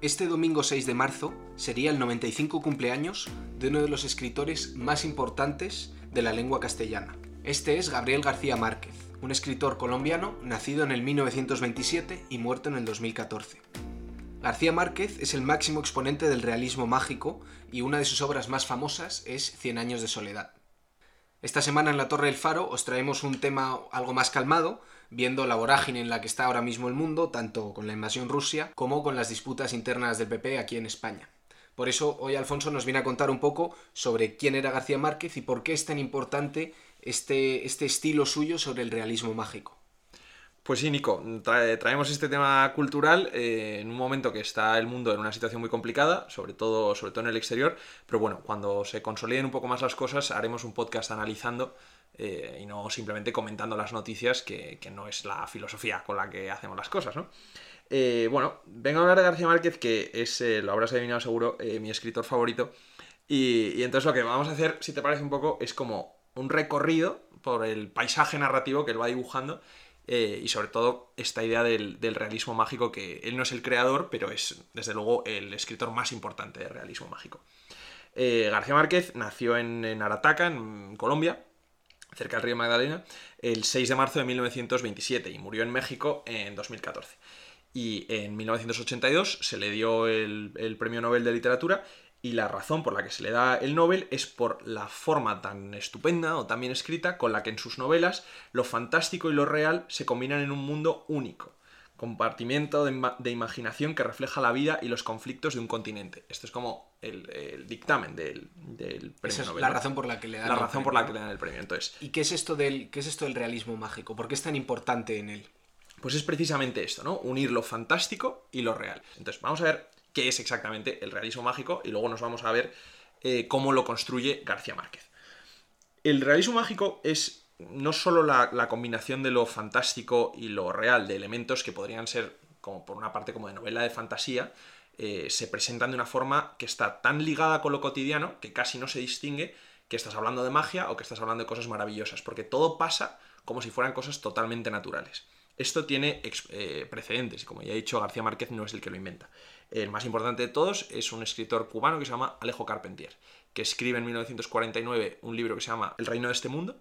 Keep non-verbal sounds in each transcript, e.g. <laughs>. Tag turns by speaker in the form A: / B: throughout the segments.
A: Este domingo 6 de marzo sería el 95 cumpleaños de uno de los escritores más importantes de la lengua castellana. Este es Gabriel García Márquez, un escritor colombiano nacido en el 1927 y muerto en el 2014. García Márquez es el máximo exponente del realismo mágico y una de sus obras más famosas es Cien años de soledad. Esta semana en la Torre del Faro os traemos un tema algo más calmado, viendo la vorágine en la que está ahora mismo el mundo, tanto con la invasión Rusia como con las disputas internas del PP aquí en España. Por eso hoy Alfonso nos viene a contar un poco sobre quién era García Márquez y por qué es tan importante este, este estilo suyo sobre el realismo mágico.
B: Pues sí, Nico, traemos este tema cultural eh, en un momento que está el mundo en una situación muy complicada, sobre todo, sobre todo en el exterior, pero bueno, cuando se consoliden un poco más las cosas, haremos un podcast analizando eh, y no simplemente comentando las noticias, que, no es la filosofía con la que hacemos las cosas, ¿no? Eh, bueno, vengo a hablar de García Márquez, que es, lo habrás adivinado seguro, mi escritor favorito, y entonces lo que vamos a hacer, si te parece un poco, es como un recorrido por el paisaje narrativo que él va dibujando eh, y sobre todo esta idea del, realismo mágico, que él no es el creador, pero es desde luego el escritor más importante de realismo mágico. Eh, García Márquez nació en, Arataca, en Colombia, cerca del río Magdalena, el 6 de marzo de 1927 y murió en México en 2014. Y en 1982 se le dio el Premio Nobel de Literatura y la razón por la que se le da el Nobel es por la forma tan estupenda o tan bien escrita con la que en sus novelas lo fantástico y lo real se combinan en un mundo único. Compartimiento de, imaginación que refleja la vida y los conflictos de un continente. Esto es como el, dictamen del, premio
A: Esa es
B: Nobel.
A: La razón por la que le dan
B: la razón por la que le dan el premio. Entonces,
A: ¿Y qué es esto del qué es esto del realismo mágico? ¿Por qué es tan importante en él?
B: Pues es precisamente esto, ¿no? Unir lo fantástico y lo real. Entonces, vamos a ver qué es exactamente el realismo mágico y luego nos vamos a ver eh, cómo lo construye García Márquez. El realismo mágico es no solo la, combinación de lo fantástico y lo real, de elementos que podrían ser, como por una parte, como de novela de fantasía, eh, se presentan de una forma que está tan ligada con lo cotidiano que casi no se distingue que estás hablando de magia o que estás hablando de cosas maravillosas, porque todo pasa como si fueran cosas totalmente naturales. Esto tiene eh, precedentes y como ya he dicho, García Márquez no es el que lo inventa. El más importante de todos es un escritor cubano que se llama Alejo Carpentier, que escribe en 1949 un libro que se llama El reino de este mundo,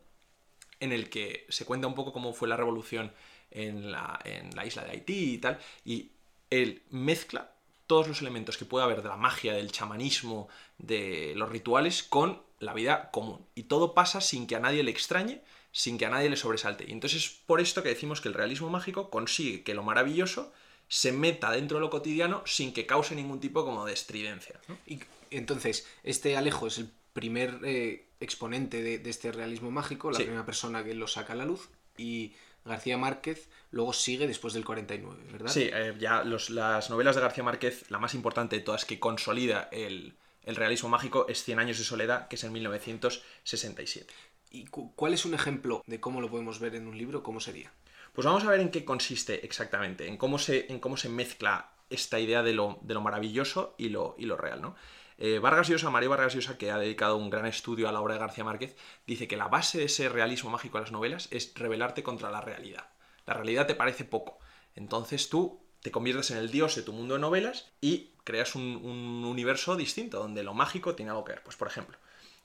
B: en el que se cuenta un poco cómo fue la revolución en la, isla de Haití y tal, y él mezcla todos los elementos que puede haber de la magia, del chamanismo, de los rituales, con la vida común. Y todo pasa sin que a nadie le extrañe, sin que a nadie le sobresalte. Y entonces es por esto que decimos que el realismo mágico consigue que lo maravilloso se meta dentro de lo cotidiano sin que cause ningún tipo como de estridencia.
A: Y entonces, este Alejo es el primer eh, exponente de, este realismo mágico, la primera persona que lo saca a la luz, y García Márquez luego sigue después del 49, ¿verdad?
B: Sí, eh, ya las novelas de García Márquez, la más importante de todas que consolida el, el realismo mágico es Cien años de soledad, que es en 1967.
A: ¿Y cuál es un ejemplo de cómo lo podemos ver en un libro? ¿Cómo sería?
B: Pues vamos a ver en qué consiste exactamente, en cómo se, mezcla esta idea de lo, maravilloso y lo, real, ¿no? Eh, Vargas Llosa, María Vargas Llosa, que ha dedicado un gran estudio a la obra de García Márquez, dice que la base de ese realismo mágico de las novelas es rebelarte contra la realidad. La realidad te parece poco. Entonces tú te conviertes en el dios de tu mundo de novelas y creas un, un universo distinto, donde lo mágico tiene algo que ver. Pues por ejemplo,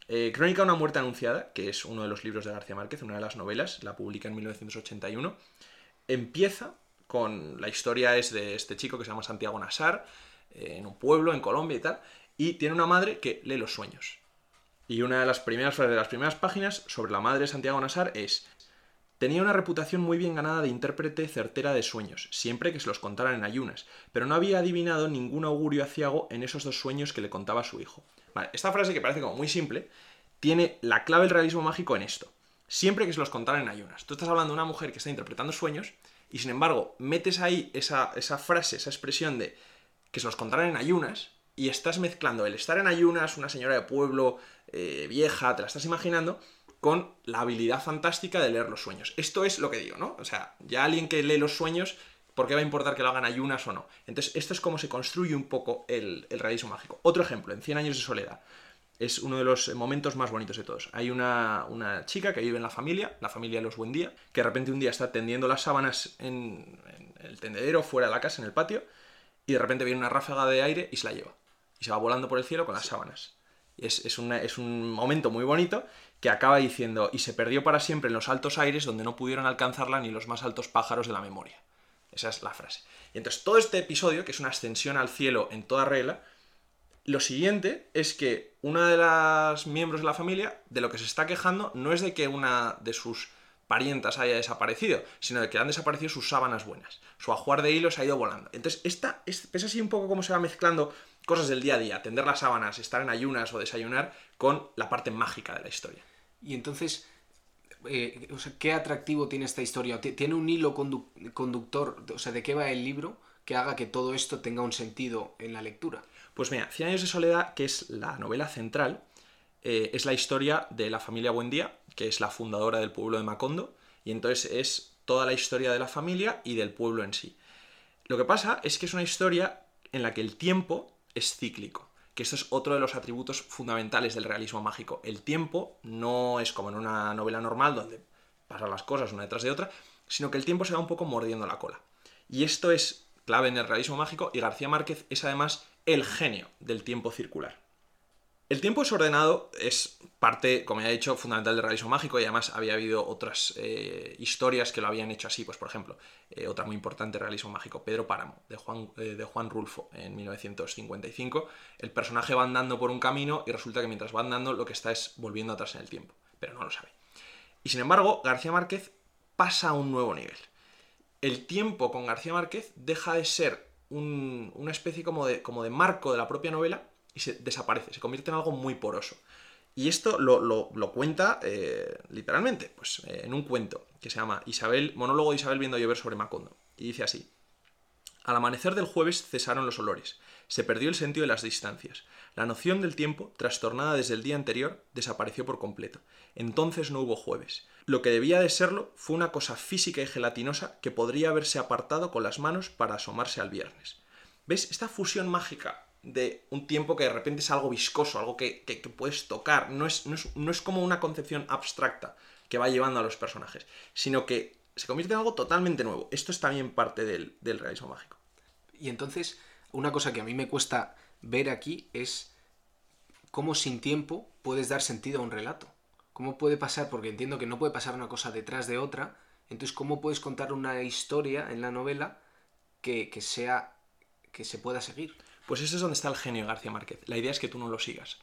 B: eh, Crónica de una muerte anunciada, que es uno de los libros de García Márquez, una de las novelas, la publica en 1981, empieza con la historia es de este chico que se llama Santiago Nasar, eh, en un pueblo en Colombia y tal, y tiene una madre que lee los sueños. Y una de las primeras de las primeras páginas sobre la madre de Santiago Nasar es Tenía una reputación muy bien ganada de intérprete certera de sueños, siempre que se los contaran en ayunas, pero no había adivinado ningún augurio aciago en esos dos sueños que le contaba su hijo esta frase que parece como muy simple, tiene la clave del realismo mágico en esto. Siempre que se los contaran en ayunas. Tú estás hablando de una mujer que está interpretando sueños y sin embargo metes ahí esa, frase, esa expresión de que se los contaran en ayunas y estás mezclando el estar en ayunas, una señora de pueblo eh, vieja, te la estás imaginando, con la habilidad fantástica de leer los sueños. Esto es lo que digo, ¿no? O sea, ya alguien que lee los sueños ¿Por qué va a importar que lo hagan ayunas o no? Entonces, esto es como se construye un poco el, realismo mágico. Otro ejemplo, en 100 años de soledad. Es uno de los momentos más bonitos de todos. Hay una, chica que vive en la familia, la familia de los Buen Día, que de repente un día está tendiendo las sábanas en, el tendedero, fuera de la casa, en el patio, y de repente viene una ráfaga de aire y se la lleva. Y se va volando por el cielo con las sábanas. Es, es, es un momento muy bonito que acaba diciendo, y se perdió para siempre en los altos aires donde no pudieron alcanzarla ni los más altos pájaros de la memoria. Esa es la frase. Y entonces todo este episodio, que es una ascensión al cielo en toda regla, lo siguiente es que una de las miembros de la familia de lo que se está quejando no es de que una de sus parientas haya desaparecido, sino de que han desaparecido sus sábanas buenas. Su ajuar de hilos ha ido volando. Entonces, esta es, es así un poco como se va mezclando cosas del día a día, tender las sábanas, estar en ayunas o desayunar, con la parte mágica de la historia.
A: Y entonces, eh, ¿qué atractivo tiene esta historia? ¿Tiene un hilo conductor? O sea, ¿de qué va el libro que haga que todo esto tenga un sentido en la lectura?
B: Pues mira, Cien años de soledad, que es la novela central, eh, es la historia de la familia Buendía, que es la fundadora del pueblo de Macondo, y entonces es toda la historia de la familia y del pueblo en sí. Lo que pasa es que es una historia en la que el tiempo es cíclico que esto es otro de los atributos fundamentales del realismo mágico. El tiempo no es como en una novela normal donde pasan las cosas una detrás de otra, sino que el tiempo se va un poco mordiendo la cola. Y esto es clave en el realismo mágico y García Márquez es además el genio del tiempo circular. El tiempo desordenado es parte, como ya he dicho, fundamental del realismo mágico y además había habido otras eh, historias que lo habían hecho así. Pues, por ejemplo, eh, otra muy importante realismo mágico, Pedro Páramo, de Juan, eh, de Juan Rulfo, en 1955. El personaje va andando por un camino y resulta que mientras va andando lo que está es volviendo atrás en el tiempo, pero no lo sabe. Y sin embargo, García Márquez pasa a un nuevo nivel. El tiempo con García Márquez deja de ser una especie como de, como de marco de la propia novela y se desaparece, se convierte en algo muy poroso. Y esto lo, cuenta eh, literalmente, pues eh, en un cuento que se llama Isabel, monólogo de Isabel viendo llover sobre Macondo. Y dice así: Al amanecer del jueves cesaron los olores, se perdió el sentido de las distancias. La noción del tiempo, trastornada desde el día anterior, desapareció por completo. Entonces no hubo jueves. Lo que debía de serlo fue una cosa física y gelatinosa que podría haberse apartado con las manos para asomarse al viernes. ¿Ves? Esta fusión mágica de un tiempo que de repente es algo viscoso, algo que, puedes tocar. No es, no, es, como una concepción abstracta que va llevando a los personajes, sino que se convierte en algo totalmente nuevo. Esto es también parte del, del realismo mágico.
A: Y entonces, una cosa que a mí me cuesta ver aquí es cómo sin tiempo puedes dar sentido a un relato. ¿Cómo puede pasar? Porque entiendo que no puede pasar una cosa detrás de otra. Entonces, ¿cómo puedes contar una historia en la novela que, que sea que se pueda seguir?
B: Pues eso es donde está el genio García Márquez. La idea es que tú no lo sigas.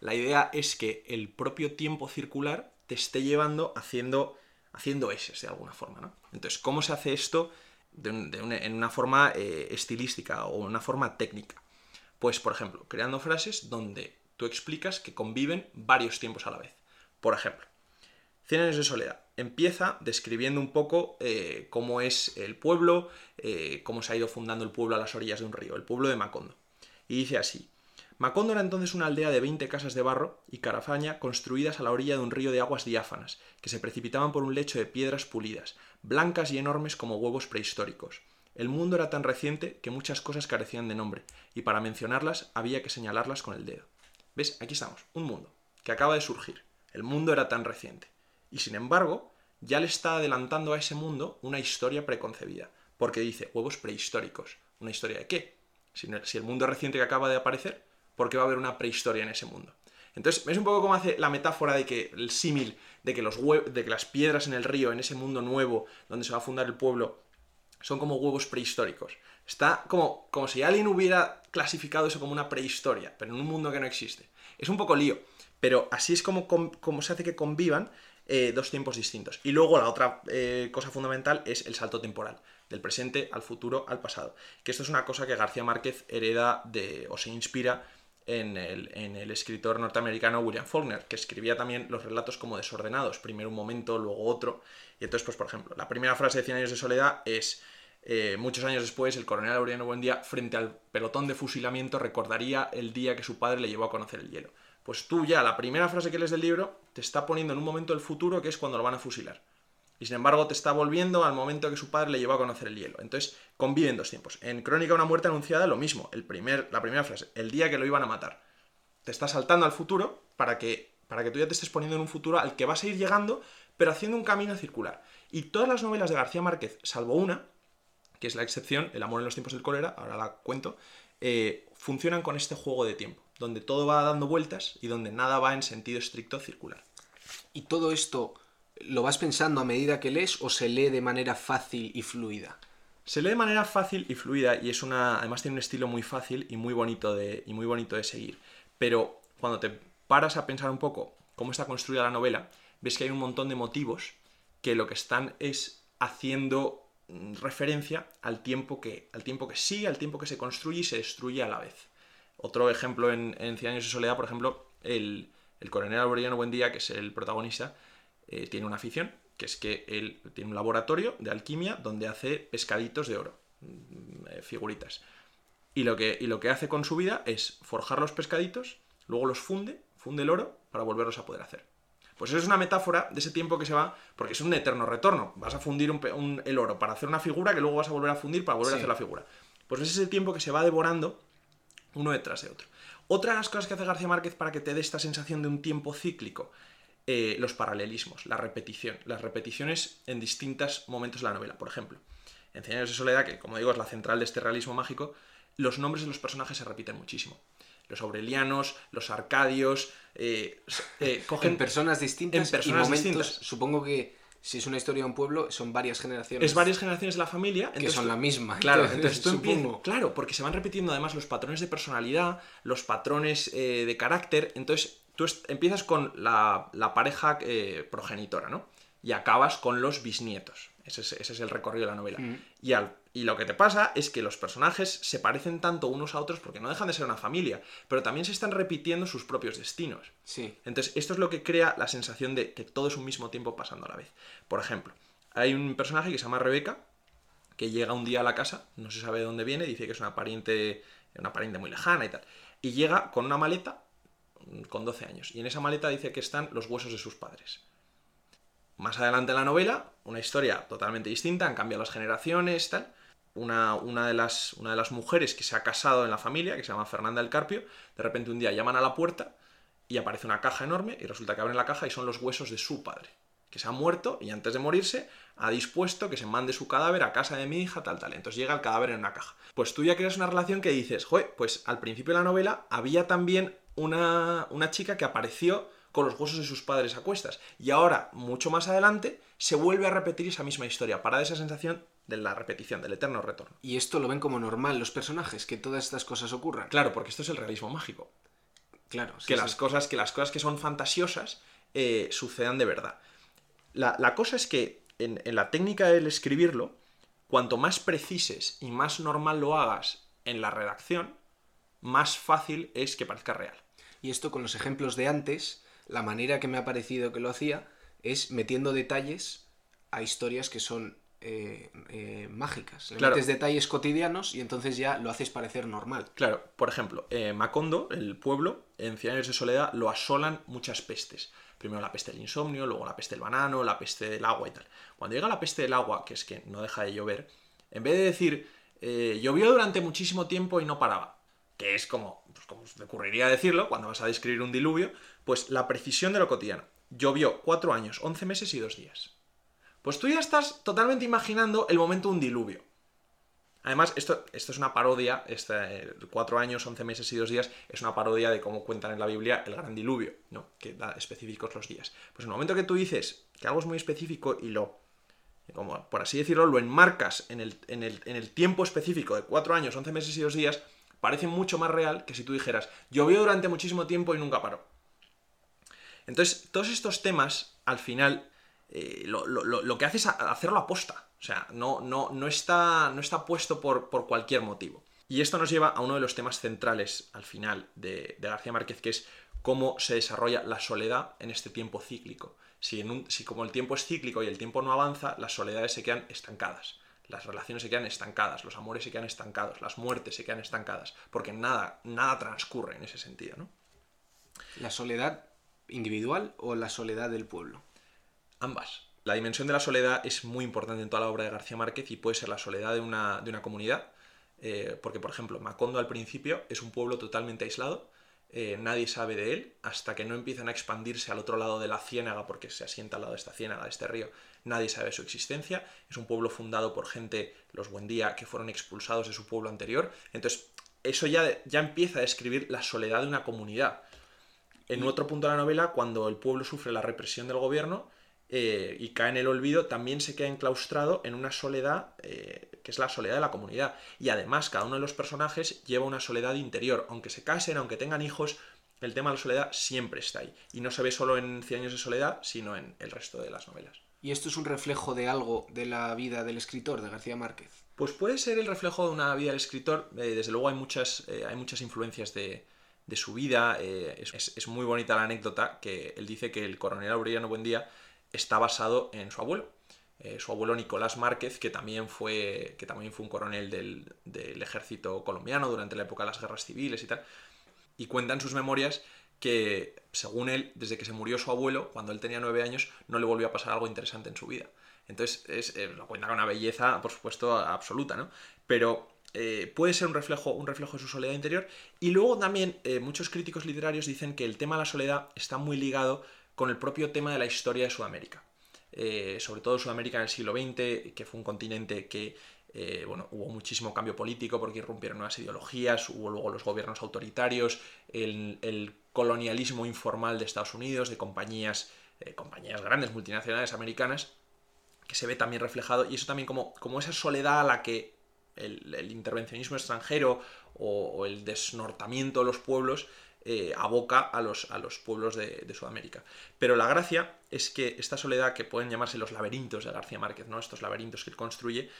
B: La idea es que el propio tiempo circular te esté llevando haciendo, haciendo eses de alguna forma. ¿no? Entonces, ¿cómo se hace esto en una forma eh, estilística o una forma técnica? Pues, por ejemplo, creando frases donde tú explicas que conviven varios tiempos a la vez. Por ejemplo, Cien años de soledad. Empieza describiendo un poco eh, cómo es el pueblo, eh, cómo se ha ido fundando el pueblo a las orillas de un río, el pueblo de Macondo y dice así. Macondo era entonces una aldea de 20 casas de barro y carafaña construidas a la orilla de un río de aguas diáfanas, que se precipitaban por un lecho de piedras pulidas, blancas y enormes como huevos prehistóricos. El mundo era tan reciente que muchas cosas carecían de nombre, y para mencionarlas había que señalarlas con el dedo. ¿Ves? Aquí estamos, un mundo, que acaba de surgir. El mundo era tan reciente. Y sin embargo, ya le está adelantando a ese mundo una historia preconcebida, porque dice huevos prehistóricos. ¿Una historia de qué? Si, el mundo reciente que acaba de aparecer, ¿por qué va a haber una prehistoria en ese mundo? Entonces, es un poco como hace la metáfora de que el símil de que, los de que las piedras en el río, en ese mundo nuevo donde se va a fundar el pueblo, son como huevos prehistóricos. Está como, como si alguien hubiera clasificado eso como una prehistoria, pero en un mundo que no existe. Es un poco lío, pero así es como, se hace que convivan eh, dos tiempos distintos. Y luego la otra eh, cosa fundamental es el salto temporal del presente al futuro al pasado. Que esto es una cosa que García Márquez hereda de, o se inspira en el, en el, escritor norteamericano William Faulkner, que escribía también los relatos como desordenados, primero un momento, luego otro. Y entonces, pues por ejemplo, la primera frase de Cien años de soledad es, eh, muchos años después, el coronel Aureliano Buendía, frente al pelotón de fusilamiento, recordaría el día que su padre le llevó a conocer el hielo. Pues tú ya, la primera frase que lees del libro, te está poniendo en un momento el futuro que es cuando lo van a fusilar y sin embargo te está volviendo al momento que su padre le llevó a conocer el hielo. Entonces conviven dos tiempos. En Crónica una muerte anunciada lo mismo, el primer, la primera frase, el día que lo iban a matar. Te está saltando al futuro para que, para que tú ya te estés poniendo en un futuro al que vas a ir llegando, pero haciendo un camino circular. Y todas las novelas de García Márquez, salvo una, que es la excepción, el amor en los tiempos del cólera, ahora la cuento, eh, funcionan con este juego de tiempo, donde todo va dando vueltas y donde nada va en sentido estricto circular.
A: ¿Y todo esto lo vas pensando a medida que lees o se lee de manera fácil y fluida?
B: Se lee de manera fácil y fluida y es una, además tiene un estilo muy fácil y muy bonito de, y muy bonito de seguir. Pero cuando te paras a pensar un poco cómo está construida la novela, ves que hay un montón de motivos que lo que están es haciendo mm, referencia al tiempo que, al tiempo que sigue, al tiempo que se construye y se destruye a la vez. Otro ejemplo en, en Cien años de soledad, por ejemplo, el, el coronel Alborillano Buendía, que es el protagonista, eh, tiene una afición, que es que él tiene un laboratorio de alquimia donde hace pescaditos de oro, mm, eh, figuritas. Y lo, que, y lo que hace con su vida es forjar los pescaditos, luego los funde, funde el oro para volverlos a poder hacer. Pues eso es una metáfora de ese tiempo que se va, porque es un eterno retorno. Vas a fundir el oro para hacer una figura que luego vas a volver a fundir para volver a hacer la figura. Pues es ese tiempo que se va devorando uno detrás de otro. Otra de las cosas que hace García Márquez para que te dé esta sensación de un tiempo cíclico, eh, los paralelismos, la repetición, las repeticiones en distintos momentos de la novela. Por ejemplo, en Cien años de soledad, que como digo es la central de este realismo mágico, los nombres de los personajes se repiten muchísimo. Los aurelianos, los arcadios, eh,
A: eh, <laughs> cogen personas distintas en personas distintas. Supongo que si es una historia de un pueblo, son varias generaciones.
B: Es varias generaciones de la familia.
A: que son la misma. <laughs>
B: Claro, entonces tú empiezas, Claro, porque se van repitiendo además los patrones de personalidad, los patrones eh, de carácter. Entonces tú empiezas con la, pareja progenitora, ¿no? Y acabas con los bisnietos. Ese es, el recorrido de la novela. Mm. Y, al, y lo que te pasa es que los personajes se parecen tanto unos a otros porque no dejan de ser una familia, pero también se están repitiendo sus propios destinos.
A: Sí.
B: Entonces, esto es lo que crea la sensación de que todo es un mismo tiempo pasando a la vez. Por ejemplo, hay un personaje que se llama Rebeca, que llega un día a la casa, no se sabe de dónde viene, dice que es una pariente, una pariente muy lejana y tal. Y llega con una maleta con 12 años. Y en esa maleta dice que están los huesos de sus padres. Más adelante en la novela, una historia totalmente distinta, han cambiado las generaciones, tal. Una, una, de las, una de las mujeres que se ha casado en la familia, que se llama Fernanda del Carpio, de repente un día llaman a la puerta y aparece una caja enorme y resulta que abren la caja y son los huesos de su padre, que se ha muerto y antes de morirse ha dispuesto que se mande su cadáver a casa de mi hija, tal, tal. Entonces llega el cadáver en una caja. Pues tú ya creas una relación que dices, joder, pues al principio de la novela había también una, una chica que apareció con los huesos de sus padres a cuestas. Y ahora, mucho más adelante, se vuelve a repetir esa misma historia, para esa sensación de la repetición, del eterno retorno.
A: Y esto lo ven como normal los personajes, que todas estas cosas ocurran.
B: Claro, porque esto es el realismo mágico.
A: Claro,
B: que, Las cosas, que las cosas que son fantasiosas eh, sucedan de verdad. La, cosa es que en, en la técnica del escribirlo, cuanto más precises y más normal lo hagas en la redacción, más fácil es que parezca real.
A: Y esto con los ejemplos de antes, la manera que me ha parecido que lo hacía es metiendo detalles a historias que son eh, eh, mágicas. Le metes detalles cotidianos y entonces ya lo haces parecer normal.
B: Claro, por ejemplo, eh, Macondo, el pueblo, en Cien años de soledad, lo asolan muchas pestes. Primero la peste del insomnio, luego la peste del banano, la peste del agua y tal. Cuando llega la peste del agua, que es que no deja de llover, en vez de decir, llovió durante muchísimo tiempo y no paraba, que es como, pues como te ocurriría decirlo cuando vas a describir un diluvio, pues la precisión de lo cotidiano. Llovió cuatro años, once meses y dos días. Pues tú ya estás totalmente imaginando el momento de un diluvio. Además, esto, esto es una parodia, este, cuatro años, once meses y dos días, es una parodia de cómo cuentan en la Biblia el gran diluvio, ¿no? Que da específicos los días. Pues en el momento que tú dices que algo es muy específico y lo, como por así decirlo, lo enmarcas en el, en el, en el tiempo específico de cuatro años, once meses y dos días, parece mucho más real que si tú dijeras, llovió durante muchísimo tiempo y nunca paró. Entonces, todos estos temas, al final, eh, lo, que hace es hacerlo aposta. O sea, no, no, no, está, no está puesto por, por, cualquier motivo. Y esto nos lleva a uno de los temas centrales, al final, de, García Márquez, que es cómo se desarrolla la soledad en este tiempo cíclico. Si, en un, si como el tiempo es cíclico y el tiempo no avanza, las soledades se quedan estancadas las relaciones se quedan estancadas, los amores se quedan estancados, las muertes se quedan estancadas, porque nada, nada transcurre en ese sentido, ¿no?
A: La soledad individual o la soledad del pueblo?
B: Ambas. La dimensión de la soledad es muy importante en toda la obra de García Márquez y puede ser la soledad de una, comunidad, eh, porque por ejemplo, Macondo al principio es un pueblo totalmente aislado, eh, nadie sabe de él, hasta que no empiezan a expandirse al otro lado de la ciénaga, porque se asienta al lado de esta ciénaga, de este río, nadie sabe de su existencia. Es un pueblo fundado por gente, los Buendía, que fueron expulsados de su pueblo anterior. Entonces, eso ya, ya empieza a describir la soledad de una comunidad. En otro punto de la novela, cuando el pueblo sufre la represión del gobierno, eh, y cae en el olvido, también se queda enclaustrado en una soledad eh, que es la soledad de la comunidad. Y además, cada uno de los personajes lleva una soledad interior. Aunque se casen, aunque tengan hijos, el tema de la soledad siempre está ahí. Y no se ve solo en Cien años de soledad, sino en el resto de las novelas.
A: ¿Y esto es un reflejo de algo de la vida del escritor, de García Márquez?
B: Pues puede ser el reflejo de una vida del escritor. Eh, desde luego hay muchas, hay muchas influencias de, su vida. es, muy bonita la anécdota que él dice que el coronel Aureliano Buendía está basado en su abuelo. Eh, su abuelo Nicolás Márquez, que también fue, que también fue un coronel del, ejército colombiano durante la época de las guerras civiles y tal. Y cuenta en sus memorias que, según él, desde que se murió su abuelo, cuando él tenía nueve años, no le volvió a pasar algo interesante en su vida. Entonces, es, eh, lo cuenta con una belleza, por supuesto, absoluta, ¿no? Pero eh, puede ser un reflejo, un reflejo de su soledad interior. Y luego también muchos críticos literarios dicen que el tema de la soledad está muy ligado con el propio tema de la historia de Sudamérica. Eh, sobre todo Sudamérica en el siglo XX, que fue un continente que eh, bueno, hubo muchísimo cambio político porque irrumpieron nuevas ideologías, hubo luego los gobiernos autoritarios, el, colonialismo informal de Estados Unidos, de compañías, eh, compañías grandes, multinacionales americanas, que se ve también reflejado, y eso también como, como esa soledad a la que el, intervencionismo extranjero o, el desnortamiento de los pueblos eh, aboca a los, a los pueblos de, Sudamérica. Pero la gracia es que esta soledad, que pueden llamarse los laberintos de García Márquez, ¿no? estos laberintos que él construye,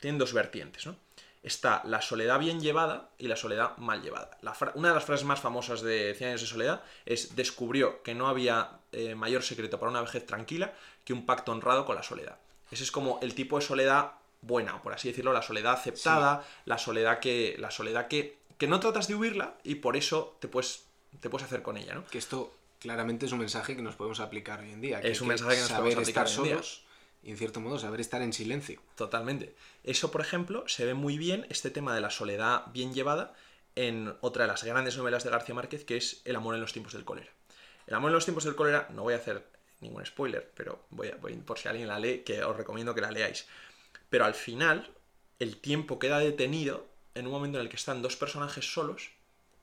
B: tienen dos vertientes. ¿no? Está la soledad bien llevada y la soledad mal llevada. una de las frases más famosas de Cien años de soledad es descubrió que no había eh, mayor secreto para una vejez tranquila que un pacto honrado con la soledad. Ese es como el tipo de soledad buena, por así decirlo, la soledad aceptada, la soledad que la soledad que, que no tratas de huirla y por eso te puedes te puedes hacer con ella, ¿no?
A: Que esto claramente es un mensaje que nos podemos aplicar hoy en día.
B: es un mensaje que nos podemos aplicar
A: estar solos y en cierto modo saber estar en silencio.
B: Totalmente. Eso, por ejemplo, se ve muy bien este tema de la soledad bien llevada en otra de las grandes novelas de García Márquez, que es El amor en los tiempos del cólera. El amor en los tiempos del cólera, no voy a hacer ningún spoiler, pero voy a, voy, por si alguien la lee, que os recomiendo que la leáis. Pero al final, el tiempo queda detenido en un momento en el que están dos personajes solos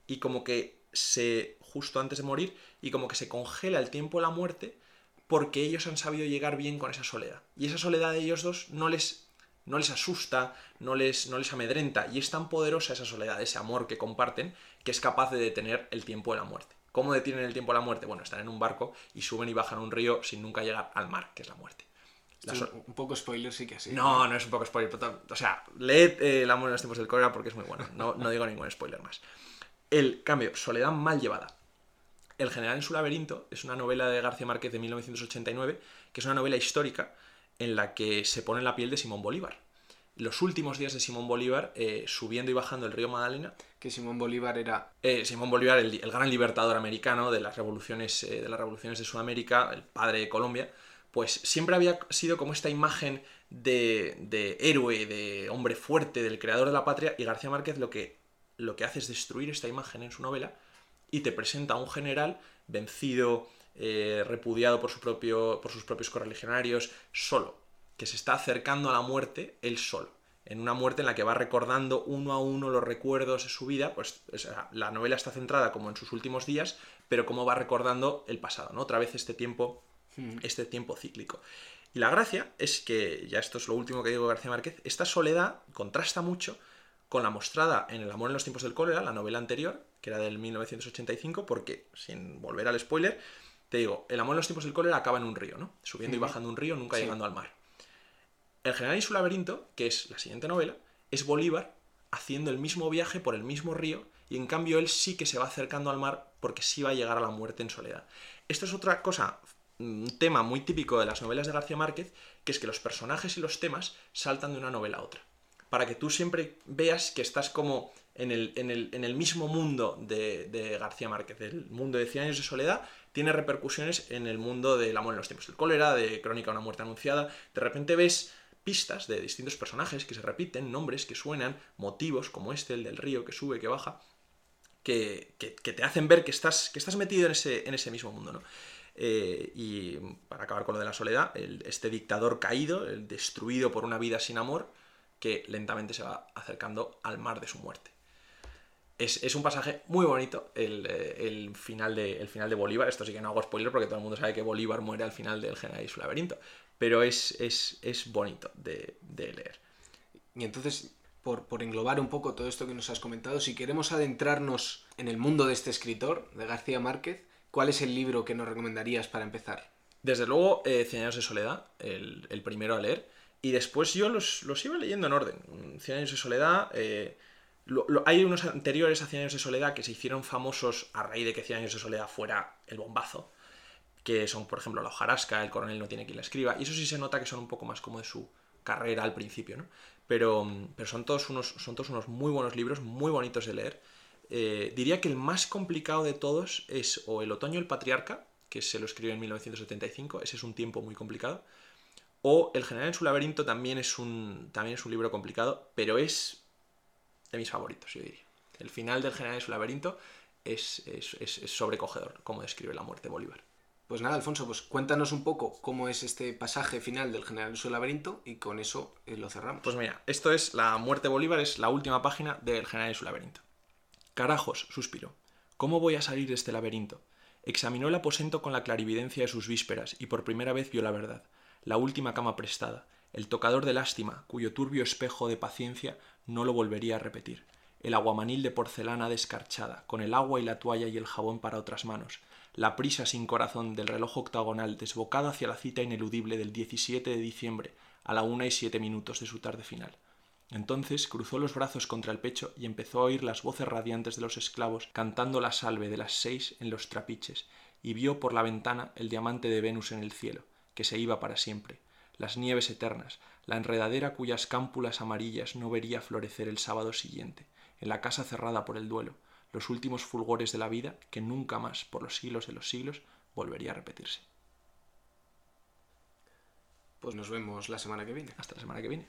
B: y como que se justo antes de morir y como que se congela el tiempo de la muerte porque ellos han sabido llegar bien con esa soledad. Y esa soledad de ellos dos no les, no les asusta, no les, no les amedrenta. Y es tan poderosa esa soledad, ese amor que comparten, que es capaz de detener el tiempo de la muerte. ¿Cómo detienen el tiempo de la muerte? Bueno, están en un barco y suben y bajan un río sin nunca llegar al mar, que es la muerte.
A: un poco spoiler sí que sí.
B: No, no es un poco spoiler. O sea, leed eh, El amor en los tiempos del cólera porque es muy bueno. No, no digo ningún spoiler más. El cambio, Soledad mal llevada. El general en su laberinto es una novela de García Márquez de 1989, que es una novela histórica en la que se pone en la piel de Simón Bolívar. Los últimos días de Simón Bolívar, eh, subiendo y bajando el río Magdalena.
A: Que Simón Bolívar era.
B: Eh, Simón Bolívar, el, gran libertador americano de las revoluciones, eh, de las revoluciones de Sudamérica, el padre de Colombia, pues siempre había sido como esta imagen de, de héroe, de hombre fuerte, del creador de la patria, y García Márquez lo que lo que hace es destruir esta imagen en su novela y te presenta a un general vencido, eh, repudiado por, su propio, por sus propios correligionarios, solo, que se está acercando a la muerte él solo. En una muerte en la que va recordando uno a uno los recuerdos de su vida, pues la novela está centrada como en sus últimos días, pero como va recordando el pasado, ¿no? Otra vez este tiempo, hmm. este tiempo cíclico. Y la gracia es que, ya esto es lo último que digo García Márquez, esta soledad contrasta mucho con la mostrada en El amor en los tiempos del cólera, la novela anterior, que era del 1985, porque, sin volver al spoiler, te digo, El amor en los tiempos del cólera acaba en un río, ¿no? Subiendo y bajando un río, nunca llegando al mar. El general y su laberinto, que es la siguiente novela, es Bolívar haciendo el mismo viaje por el mismo río y en cambio él sí que se va acercando al mar porque sí va a llegar a la muerte en soledad. Esto es otra cosa, un tema muy típico de las novelas de García Márquez, que es que los personajes y los temas saltan de una novela a otra para que tú siempre veas que estás como en el, en el, mismo mundo de, García Márquez. El mundo de Cien años de soledad tiene repercusiones en el mundo del amor en los tiempos del cólera, de Crónica de una muerte anunciada. De repente ves pistas de distintos personajes que se repiten, nombres que suenan, motivos como este, el del río que sube, que baja. que, te hacen ver que estás, que estás metido en ese, en ese mismo mundo, ¿no? Eh, y para acabar con lo de la soledad, este dictador caído, el destruido por una vida sin amor, que lentamente se va acercando al mar de su muerte. Es, un pasaje muy bonito eh, el, final de, el final de Bolívar. Esto sí que no hago spoiler porque todo el mundo sabe que Bolívar muere al final del General y su laberinto. Pero es, es, bonito de, leer.
A: Y entonces, por, por, englobar un poco todo esto que nos has comentado, si queremos adentrarnos en el mundo de este escritor, de García Márquez, ¿cuál es el libro que nos recomendarías para empezar?
B: Desde luego, eh, Cien años de soledad, el, primero a leer. Y después yo los, iba leyendo en orden. Cien años de soledad... Eh, hay unos anteriores a Cien años de soledad que se hicieron famosos a raíz de que Cien años de soledad fuera el bombazo, que son, por ejemplo, La hojarasca, El coronel no tiene quien la escriba, y eso sí se nota que son un poco más como de su carrera al principio, ¿no? Pero, pero son, todos unos, son todos unos muy buenos libros, muy bonitos de leer. Eh, diría que el más complicado de todos es o El otoño el patriarca, que se lo escribió en 1975, ese es un tiempo muy complicado, o El general en su laberinto también es un, también es un libro complicado, pero es de mis favoritos, yo diría. El final del General de su laberinto es, sobrecogedor, como describe la muerte de Bolívar.
A: Pues nada, Alfonso, pues cuéntanos un poco cómo es este pasaje final del General de su laberinto y con eso eh, lo cerramos.
B: Pues mira, esto es la muerte de Bolívar, es la última página del General de su laberinto. Carajos, suspiró. ¿Cómo voy a salir de este laberinto? Examinó el aposento con la clarividencia de sus vísperas y por primera vez vio la verdad, la última cama prestada, el tocador de lástima, cuyo turbio espejo de paciencia no lo volvería a repetir, el aguamanil de porcelana descarchada, con el agua y la toalla y el jabón para otras manos, la prisa sin corazón del reloj octagonal desbocada hacia la cita ineludible del 17 de diciembre a la una y siete minutos de su tarde final. Entonces cruzó los brazos contra el pecho y empezó a oír las voces radiantes de los esclavos cantando la salve de las seis en los trapiches, y vio por la ventana el diamante de Venus en el cielo, que se iba para siempre, las nieves eternas, la enredadera cuyas cámpulas amarillas no vería florecer el sábado siguiente, en la casa cerrada por el duelo, los últimos fulgores de la vida que nunca más, por los siglos de los siglos, volvería a repetirse.
A: Pues nos vemos la semana que viene.
B: Hasta la semana que viene.